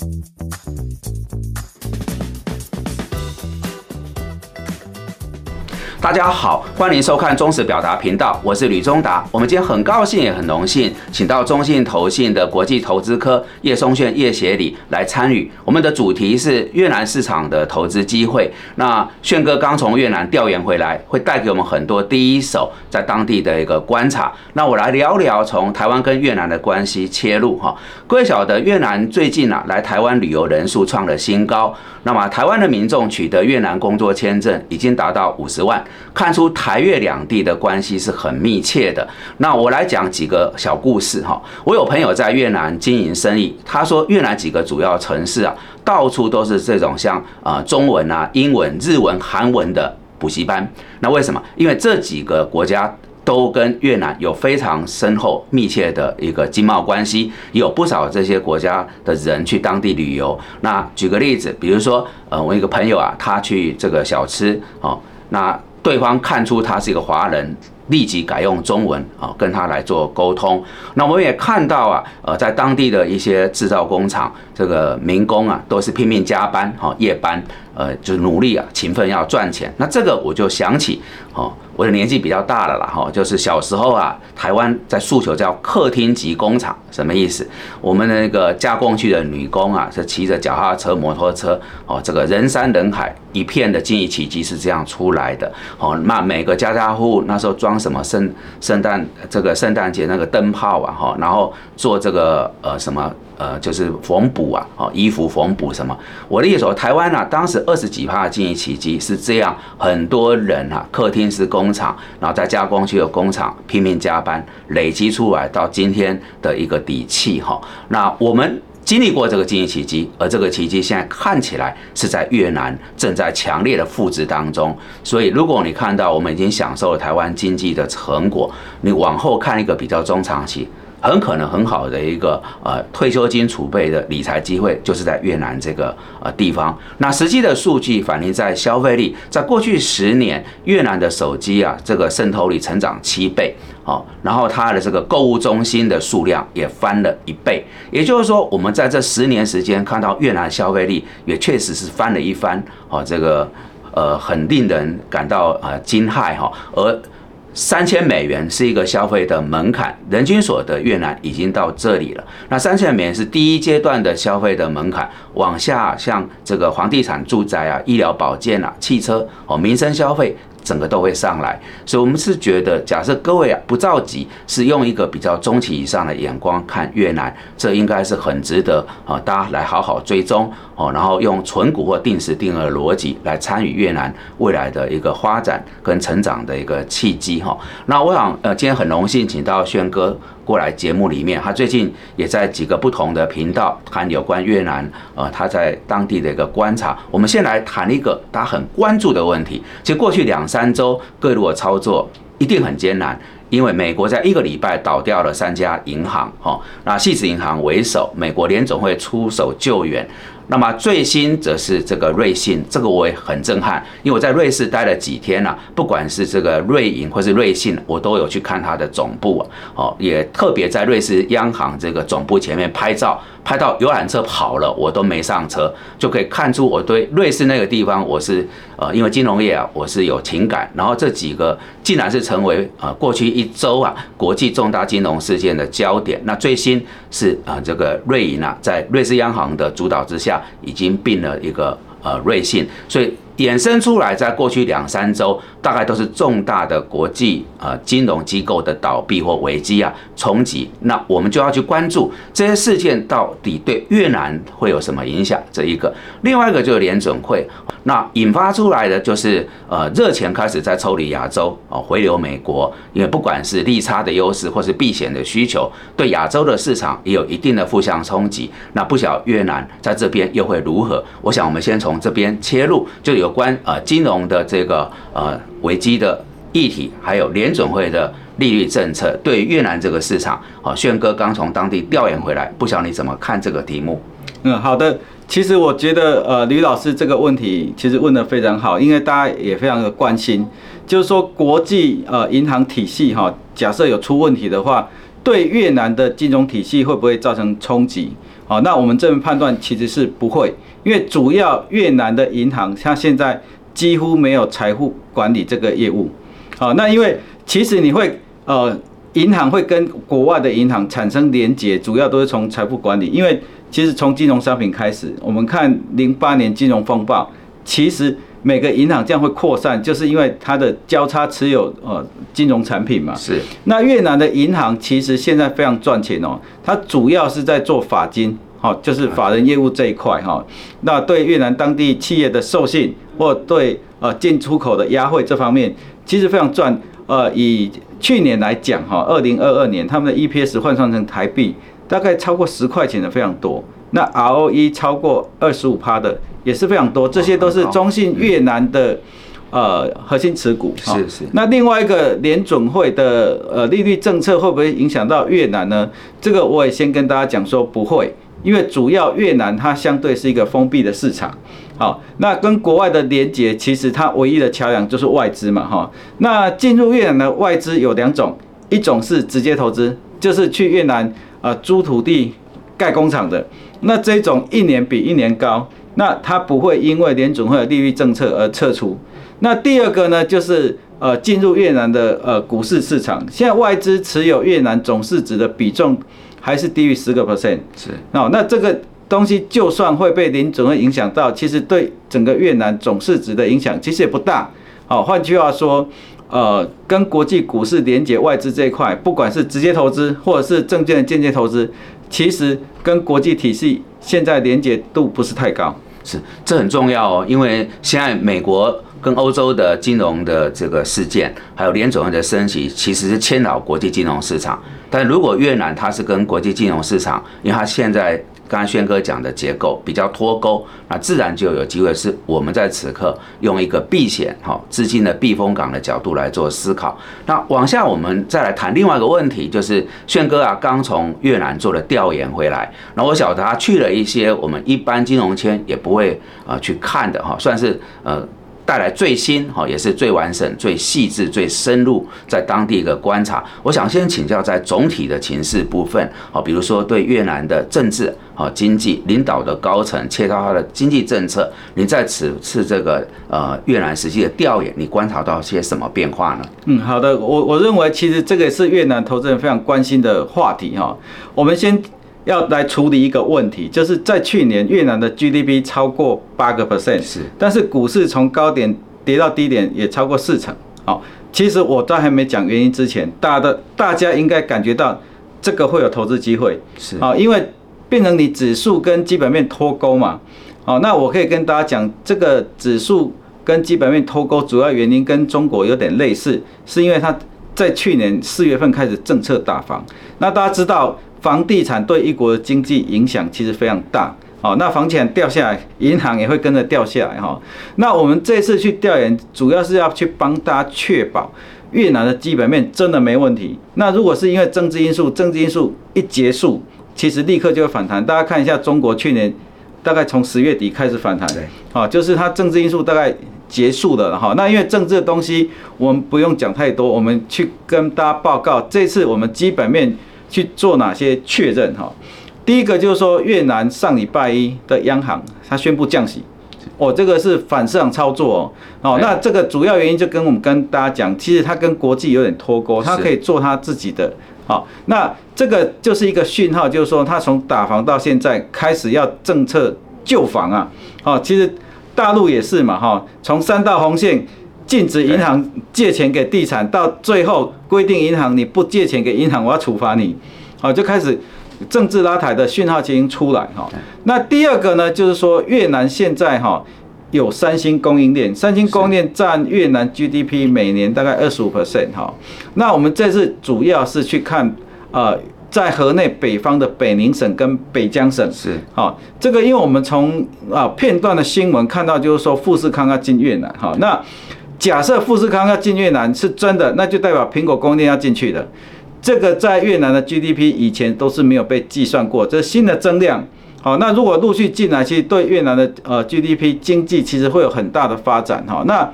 Thank you. 大家好，欢迎收看中时表达频道，我是吕中达。我们今天很高兴也很荣幸，请到中信投信的国际投资科叶松炫叶协理来参与。我们的主题是越南市场的投资机会。那炫哥刚从越南调研回来，会带给我们很多第一手在当地的一个观察。那我来聊聊从台湾跟越南的关系切入哈。各位晓得，越南最近啊来台湾旅游人数创了新高。那么台湾的民众取得越南工作签证已经达到五十万，看出台越两地的关系是很密切的。那我来讲几个小故事哈。我有朋友在越南经营生意，他说越南几个主要城市啊，到处都是这种像啊中文啊、英文、日文、韩文的补习班。那为什么？因为这几个国家。都跟越南有非常深厚、密切的一个经贸关系，有不少这些国家的人去当地旅游。那举个例子，比如说，呃，我一个朋友啊，他去这个小吃哦，那对方看出他是一个华人，立即改用中文啊跟他来做沟通。那我们也看到啊，呃，在当地的一些制造工厂，这个民工啊，都是拼命加班，哈，夜班。呃，就是努力啊，勤奋要赚钱。那这个我就想起，哦，我的年纪比较大了啦，哈，就是小时候啊，台湾在诉求叫客厅级工厂，什么意思？我们的那个加工区的女工啊，是骑着脚踏车、摩托车，哦，这个人山人海，一片的经济奇迹是这样出来的。哦，那每个家家户户那时候装什么圣圣诞这个圣诞节那个灯泡啊，哈，然后做这个呃什么。呃，就是缝补啊，哦，衣服缝补什么？我的意思说，台湾啊，当时二十几趴的经济奇迹是这样，很多人啊，客厅是工厂，然后在加工区的工厂拼命加班，累积出来到今天的一个底气哈。那我们经历过这个经济奇迹，而这个奇迹现在看起来是在越南正在强烈的复制当中。所以，如果你看到我们已经享受了台湾经济的成果，你往后看一个比较中长期。很可能很好的一个呃退休金储备的理财机会，就是在越南这个呃地方。那实际的数据反映在消费力，在过去十年，越南的手机啊这个渗透率成长七倍，好，然后它的这个购物中心的数量也翻了一倍。也就是说，我们在这十年时间看到越南消费力也确实是翻了一番，哦，这个呃很令人感到呃惊骇哈，而。三千美元是一个消费的门槛，人均所得越南已经到这里了。那三千美元是第一阶段的消费的门槛，往下像这个房地产、住宅啊、医疗保健啊、汽车哦、民生消费。整个都会上来，所以我们是觉得，假设各位啊不着急，是用一个比较中期以上的眼光看越南，这应该是很值得啊大家来好好追踪哦，然后用纯股或定时定额的逻辑来参与越南未来的一个发展跟成长的一个契机哈。那我想呃今天很荣幸请到轩哥。过来节目里面，他最近也在几个不同的频道谈有关越南，呃，他在当地的一个观察。我们先来谈一个他很关注的问题。其实过去两三周，各路的操作一定很艰难，因为美国在一个礼拜倒掉了三家银行，哈，那细子银行为首，美国联总会出手救援。那么最新则是这个瑞信，这个我也很震撼，因为我在瑞士待了几天了，不管是这个瑞银或是瑞信，我都有去看它的总部啊，哦，也特别在瑞士央行这个总部前面拍照。拍到游览车跑了，我都没上车，就可以看出我对瑞士那个地方，我是呃，因为金融业啊，我是有情感。然后这几个竟然是成为呃过去一周啊国际重大金融事件的焦点。那最新是啊，这个瑞银啊，在瑞士央行的主导之下，已经并了一个呃瑞信，所以。衍生出来，在过去两三周，大概都是重大的国际呃金融机构的倒闭或危机啊冲击。那我们就要去关注这些事件到底对越南会有什么影响。这一个，另外一个就是联准会，那引发出来的就是呃热钱开始在抽离亚洲啊回流美国，因为不管是利差的优势或是避险的需求，对亚洲的市场也有一定的负向冲击。那不晓越南在这边又会如何？我想我们先从这边切入，就有。关呃金融的这个呃危机的议题，还有联准会的利率政策，对越南这个市场，好，炫哥刚从当地调研回来，不晓你怎么看这个题目？嗯，好的，其实我觉得呃吕老师这个问题其实问的非常好，因为大家也非常的关心，就是说国际呃银行体系哈，假设有出问题的话。对越南的金融体系会不会造成冲击？好，那我们这边判断其实是不会，因为主要越南的银行它现在几乎没有财富管理这个业务。好，那因为其实你会呃，银行会跟国外的银行产生连接，主要都是从财富管理，因为其实从金融商品开始，我们看零八年金融风暴，其实。每个银行这样会扩散，就是因为它的交叉持有呃金融产品嘛。是。那越南的银行其实现在非常赚钱哦，它主要是在做法金，好，就是法人业务这一块哈。那对越南当地企业的授信或对呃进出口的压汇这方面，其实非常赚。呃，以去年来讲哈，二零二二年他们的 EPS 换算成台币大概超过十块钱的非常多。那 ROE 超过二十五趴的也是非常多，这些都是中信越南的呃核心持股。是是。那另外一个联准会的呃利率政策会不会影响到越南呢？这个我也先跟大家讲说不会，因为主要越南它相对是一个封闭的市场。好，那跟国外的连接其实它唯一的桥梁就是外资嘛哈。那进入越南的外资有两种，一种是直接投资，就是去越南呃租土地盖工厂的。那这种一年比一年高，那它不会因为联准会的利率政策而撤出。那第二个呢，就是呃进入越南的呃股市市场，现在外资持有越南总市值的比重还是低于十个 percent。是，哦，那这个东西就算会被联准会影响到，其实对整个越南总市值的影响其实也不大。好，换句话说，呃，跟国际股市连接外资这一块，不管是直接投资或者是证券的间接投资。其实跟国际体系现在连接度不是太高，是这很重要哦，因为现在美国跟欧洲的金融的这个事件，还有联总会的升级，其实是牵扰国际金融市场。但如果越南它是跟国际金融市场，因为它现在。刚才轩哥讲的结构比较脱钩，那自然就有机会是我们在此刻用一个避险哈资金的避风港的角度来做思考。那往下我们再来谈另外一个问题，就是轩哥啊刚从越南做了调研回来，那我晓得他去了一些我们一般金融圈也不会啊去看的哈，算是呃。带来最新哈，也是最完整、最细致、最深入在当地一个观察。我想先请教在总体的情势部分，好，比如说对越南的政治、好经济领导的高层，切到他的经济政策，你在此次这个呃越南实际的调研，你观察到些什么变化呢？嗯，好的，我我认为其实这个是越南投资人非常关心的话题哈。我们先。要来处理一个问题，就是在去年越南的 GDP 超过八个 percent，是，但是股市从高点跌到低点也超过四成。好，其实我在还没讲原因之前，大的大家应该感觉到这个会有投资机会，是，好，因为变成你指数跟基本面脱钩嘛。好，那我可以跟大家讲，这个指数跟基本面脱钩主要原因跟中国有点类似，是因为它在去年四月份开始政策大方，那大家知道。房地产对一国的经济影响其实非常大，好，那房产掉下来，银行也会跟着掉下来哈。那我们这次去调研，主要是要去帮大家确保越南的基本面真的没问题。那如果是因为政治因素，政治因素一结束，其实立刻就会反弹。大家看一下中国去年大概从十月底开始反弹，对，好，就是它政治因素大概结束了哈。那因为政治的东西我们不用讲太多，我们去跟大家报告，这次我们基本面。去做哪些确认哈？第一个就是说，越南上礼拜一的央行它宣布降息，哦，这个是反市场操作哦。哦，那这个主要原因就跟我们跟大家讲，其实它跟国际有点脱钩，它可以做它自己的。好，那这个就是一个讯号，就是说它从打房到现在开始要政策救房啊。哦，其实大陆也是嘛哈，从三道红线。禁止银行借钱给地产，到最后规定银行你不借钱给银行，我要处罚你，好就开始政治拉抬的讯号已经出来哈。那第二个呢，就是说越南现在哈有三星供应链，三星供应链占越南 GDP 每年大概二十五 percent 哈。那我们这次主要是去看呃在河内北方的北宁省跟北江省。是。好这个，因为我们从啊片段的新闻看到，就是说富士康要进越南哈。那。假设富士康要进越南是真的，那就代表苹果供应链要进去的。这个在越南的 GDP 以前都是没有被计算过，这是新的增量。好，那如果陆续进来，其实对越南的呃 GDP 经济其实会有很大的发展。哈，那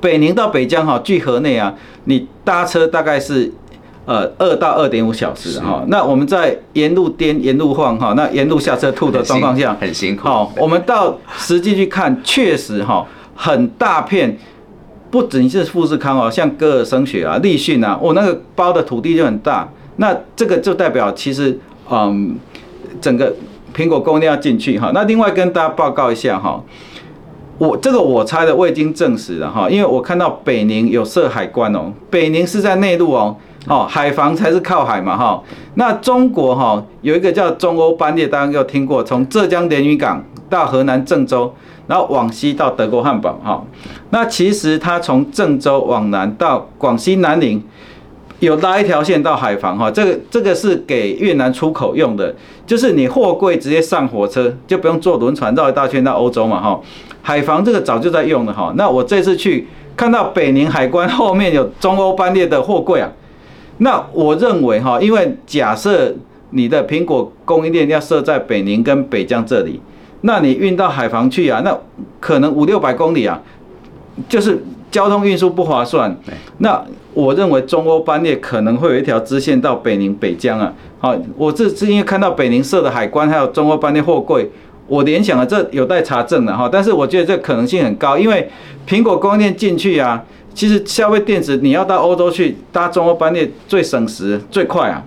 北宁到北疆哈，距河内啊，你搭车大概是呃二到二点五小时哈。那我们在沿路颠、沿路晃哈，那沿路下车吐的状况下很辛苦。好，我们到实际去看，确实哈，很大片，不仅是富士康哦，像歌尔声学啊、立讯啊，我那个包的土地就很大。那这个就代表其实嗯，整个苹果供应链要进去哈。那另外跟大家报告一下哈。我这个我猜的未经证实的哈，因为我看到北宁有设海关哦，北宁是在内陆哦，哦海防才是靠海嘛哈。那中国哈有一个叫中欧班列，大家有听过，从浙江连云港到河南郑州，然后往西到德国汉堡哈。那其实它从郑州往南到广西南宁，有拉一条线到海防哈，这个这个是给越南出口用的，就是你货柜直接上火车，就不用坐轮船绕一大圈到欧洲嘛哈。海防这个早就在用了哈，那我这次去看到北宁海关后面有中欧班列的货柜啊，那我认为哈，因为假设你的苹果供应链要设在北宁跟北疆这里，那你运到海防去啊，那可能五六百公里啊，就是交通运输不划算。那我认为中欧班列可能会有一条支线到北宁北疆啊。好，我这是因为看到北宁设的海关还有中欧班列货柜。我联想了，这有待查证的哈，但是我觉得这可能性很高，因为苹果供应链进去啊，其实消费电子你要到欧洲去搭中欧班列最省时最快啊。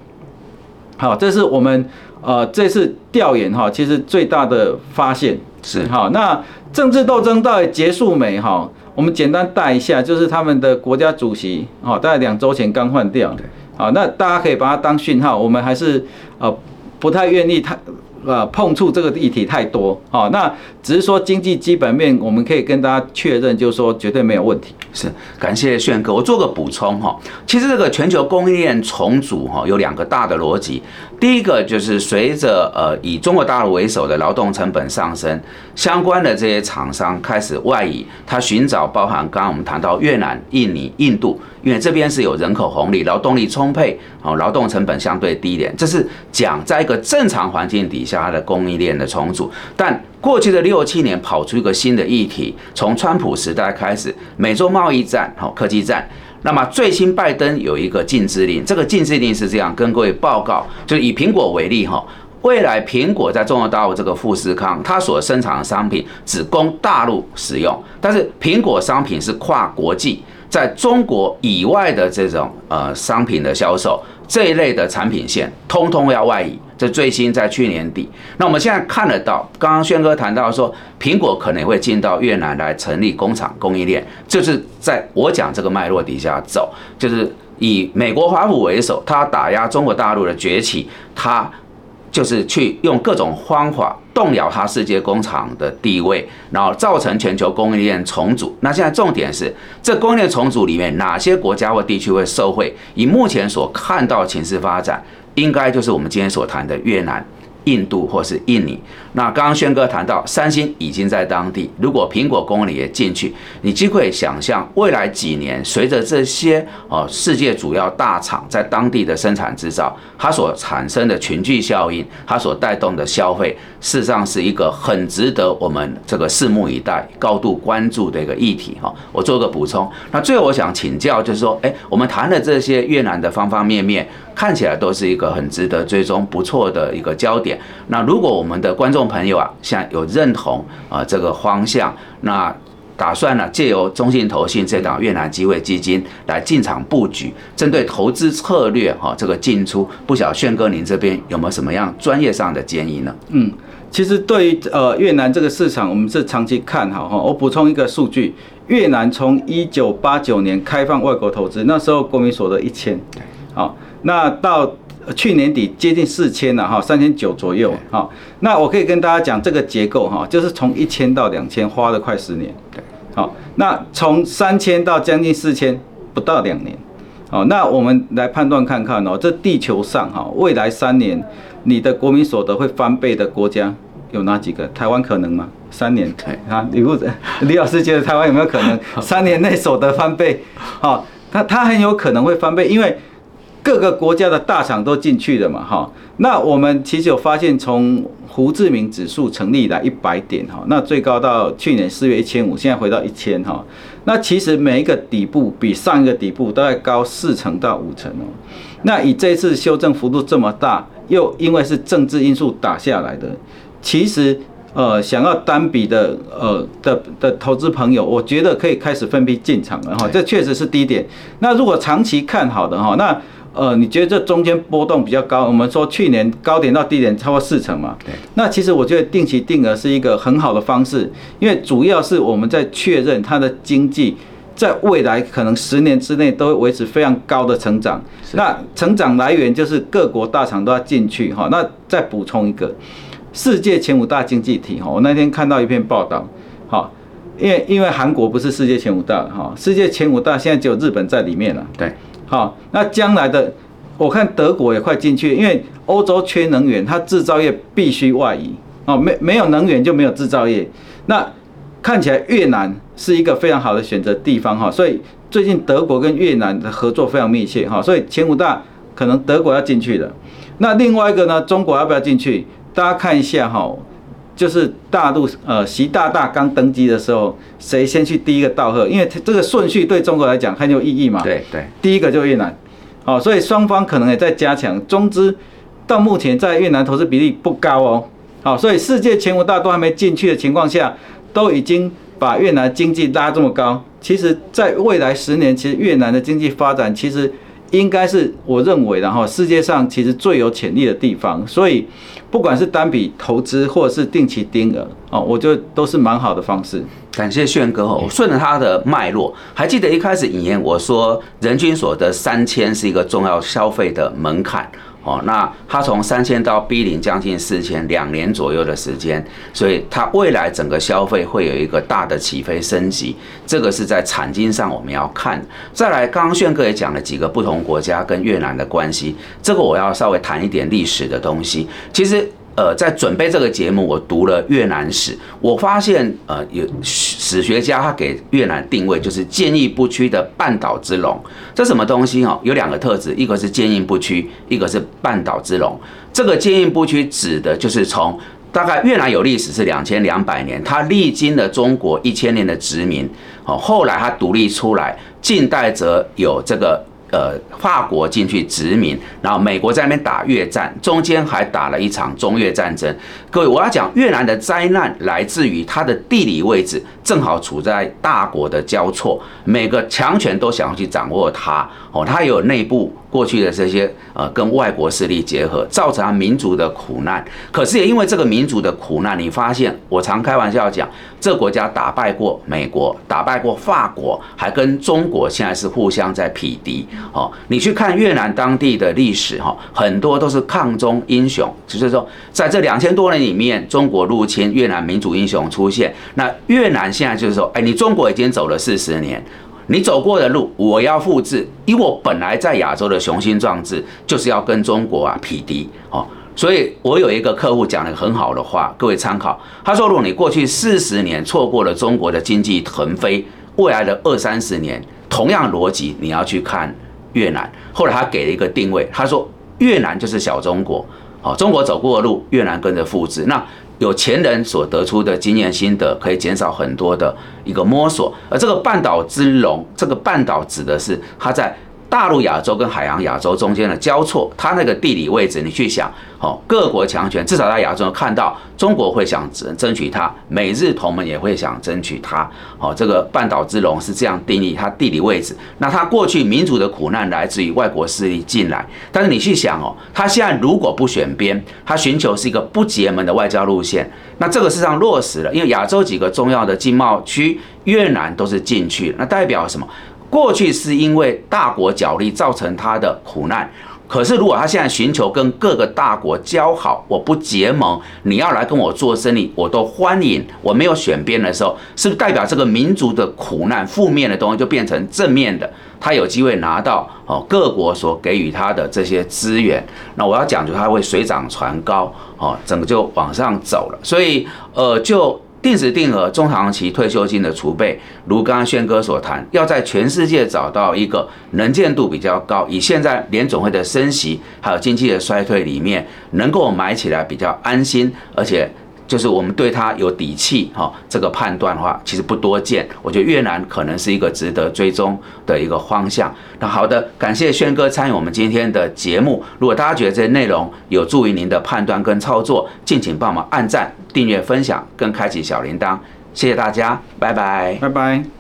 好，这是我们呃这次调研哈，其实最大的发现是哈。那政治斗争到底结束没哈？我们简单带一下，就是他们的国家主席哈，大概两周前刚换掉，好，那大家可以把它当讯号，我们还是呃不太愿意太。呃，碰触这个议题太多，好，那只是说经济基本面，我们可以跟大家确认，就是说绝对没有问题。是，感谢炫哥，我做个补充哈。其实这个全球供应链重组哈，有两个大的逻辑。第一个就是随着呃以中国大陆为首的劳动成本上升，相关的这些厂商开始外移，他寻找包含刚刚我们谈到越南、印尼、印度，因为这边是有人口红利、劳动力充沛，哦，劳动成本相对低一点，这是讲在一个正常环境底下它的供应链的重组。但过去的六七年跑出一个新的议题，从川普时代开始，美洲贸易战、好科技战。那么最新拜登有一个禁制令，这个禁制令是这样，跟各位报告，就是以苹果为例哈，未来苹果在中国大陆这个富士康，它所生产的商品只供大陆使用，但是苹果商品是跨国际，在中国以外的这种呃商品的销售。这一类的产品线，通通要外移。这最新在去年底。那我们现在看得到，刚刚轩哥谈到说，苹果可能会进到越南来成立工厂供应链，就是在我讲这个脉络底下走，就是以美国华府为首，他打压中国大陆的崛起，他。就是去用各种方法动摇它世界工厂的地位，然后造成全球供应链重组。那现在重点是，这供应链重组里面哪些国家或地区会受惠？以目前所看到的情势发展，应该就是我们今天所谈的越南。印度或是印尼，那刚刚轩哥谈到，三星已经在当地。如果苹果公理也进去，你就可以想象未来几年，随着这些哦世界主要大厂在当地的生产制造，它所产生的群聚效应，它所带动的消费，事实上是一个很值得我们这个拭目以待、高度关注的一个议题哈。我做个补充，那最后我想请教，就是说，哎，我们谈的这些越南的方方面面。看起来都是一个很值得追踪、不错的一个焦点。那如果我们的观众朋友啊，像有认同啊这个方向，那打算呢借由中信投信这档越南机会基金来进场布局，针对投资策略哈这个进出，不晓炫哥您这边有没有什么样专业上的建议呢？嗯，其实对于呃越南这个市场，我们是长期看好哈。我补充一个数据，越南从一九八九年开放外国投资，那时候国民所得一千，好。那到去年底接近四千了哈，三千九左右哈。那我可以跟大家讲这个结构哈，就是从一千到两千花了快十年。对，好，那从三千到将近四千不到两年。好，那我们来判断看看哦，这地球上哈未来三年你的国民所得会翻倍的国家有哪几个？台湾可能吗？三年？对啊，李不李老师觉得台湾有没有可能三年内所得翻倍？好，它它很有可能会翻倍，因为。各个国家的大厂都进去了嘛，哈，那我们其实有发现，从胡志明指数成立来一百点，哈，那最高到去年四月一千五，现在回到一千，哈，那其实每一个底部比上一个底部都要高四成到五成哦，那以这次修正幅度这么大，又因为是政治因素打下来的，其实呃想要单笔的呃的的投资朋友，我觉得可以开始分批进场了哈，这确实是低点。那如果长期看好的哈，那呃你觉得这中间波动比较高？我们说去年高点到低点超过四成嘛，对。那其实我觉得定期定额是一个很好的方式，因为主要是我们在确认它的经济。在未来可能十年之内都会维持非常高的成长，那成长来源就是各国大厂都要进去哈。那再补充一个，世界前五大经济体哈，我那天看到一篇报道，好，因为因为韩国不是世界前五大哈，世界前五大现在只有日本在里面了。对，好，那将来的我看德国也快进去，因为欧洲缺能源，它制造业必须外移哦，没没有能源就没有制造业，那。看起来越南是一个非常好的选择地方哈，所以最近德国跟越南的合作非常密切哈，所以前五大可能德国要进去的。那另外一个呢，中国要不要进去？大家看一下哈，就是大陆呃习大大刚登基的时候，谁先去第一个道贺？因为这个顺序对中国来讲很有意义嘛。对对，第一个就越南，好，所以双方可能也在加强。中资到目前在越南投资比例不高哦，好，所以世界前五大都还没进去的情况下。都已经把越南经济拉这么高，其实，在未来十年，其实越南的经济发展，其实应该是我认为，然后世界上其实最有潜力的地方。所以，不管是单笔投资或者是定期定额，哦，我觉得都是蛮好的方式。感谢炫哥哦，顺着他的脉络，还记得一开始引言我说，人均所得三千是一个重要消费的门槛。哦，那它从三千到 B 零将近四千，两年左右的时间，所以它未来整个消费会有一个大的起飞升级，这个是在产经上我们要看。再来，刚刚炫哥也讲了几个不同国家跟越南的关系，这个我要稍微谈一点历史的东西。其实。呃，在准备这个节目，我读了越南史，我发现，呃，有史学家他给越南定位就是坚毅不屈的半岛之龙。这什么东西哦？有两个特质，一个是坚毅不屈，一个是半岛之龙。这个坚毅不屈指的就是从大概越南有历史是两千两百年，它历经了中国一千年的殖民，哦，后来它独立出来，近代则有这个。呃，法国进去殖民，然后美国在那边打越战，中间还打了一场中越战争。各位，我要讲越南的灾难来自于它的地理位置，正好处在大国的交错，每个强权都想要去掌握它。哦，它有内部。过去的这些呃，跟外国势力结合，造成民族的苦难。可是也因为这个民族的苦难，你发现我常开玩笑讲，这国家打败过美国，打败过法国，还跟中国现在是互相在匹敌。哦，你去看越南当地的历史哈，很多都是抗中英雄，就是说在这两千多年里面，中国入侵越南，民族英雄出现。那越南现在就是说，哎，你中国已经走了四十年。你走过的路，我要复制，因为我本来在亚洲的雄心壮志就是要跟中国啊匹敌哦，所以我有一个客户讲了很好的话，各位参考。他说，如果你过去四十年错过了中国的经济腾飞，未来的二三十年，同样逻辑你要去看越南。后来他给了一个定位，他说越南就是小中国，好，中国走过的路，越南跟着复制。那有钱人所得出的经验心得，可以减少很多的一个摸索。而这个半岛之龙，这个半岛指的是它在。大陆亚洲跟海洋亚洲中间的交错，它那个地理位置，你去想，哦，各国强权至少在亚洲看到中国会想争争取它，美日同盟也会想争取它，哦，这个半岛之龙是这样定义它地理位置。那它过去民主的苦难来自于外国势力进来，但是你去想哦，它现在如果不选边，它寻求是一个不结盟的外交路线，那这个事实上落实了，因为亚洲几个重要的经贸区，越南都是进去，那代表什么？过去是因为大国角力造成他的苦难，可是如果他现在寻求跟各个大国交好，我不结盟，你要来跟我做生意，我都欢迎。我没有选边的时候，是不是代表这个民族的苦难负面的东西就变成正面的？他有机会拿到哦各国所给予他的这些资源，那我要讲就他会水涨船高哦，整个就往上走了。所以呃就。定时定额中长期退休金的储备，如刚刚轩哥所谈，要在全世界找到一个能见度比较高，以现在联总会的升息，还有经济的衰退里面，能够买起来比较安心，而且就是我们对它有底气哈，这个判断的话，其实不多见。我觉得越南可能是一个值得追踪的一个方向。那好的，感谢轩哥参与我们今天的节目。如果大家觉得这些内容有助于您的判断跟操作，敬请帮忙按赞、订阅、分享，跟开启小铃铛。谢谢大家，拜拜，拜拜。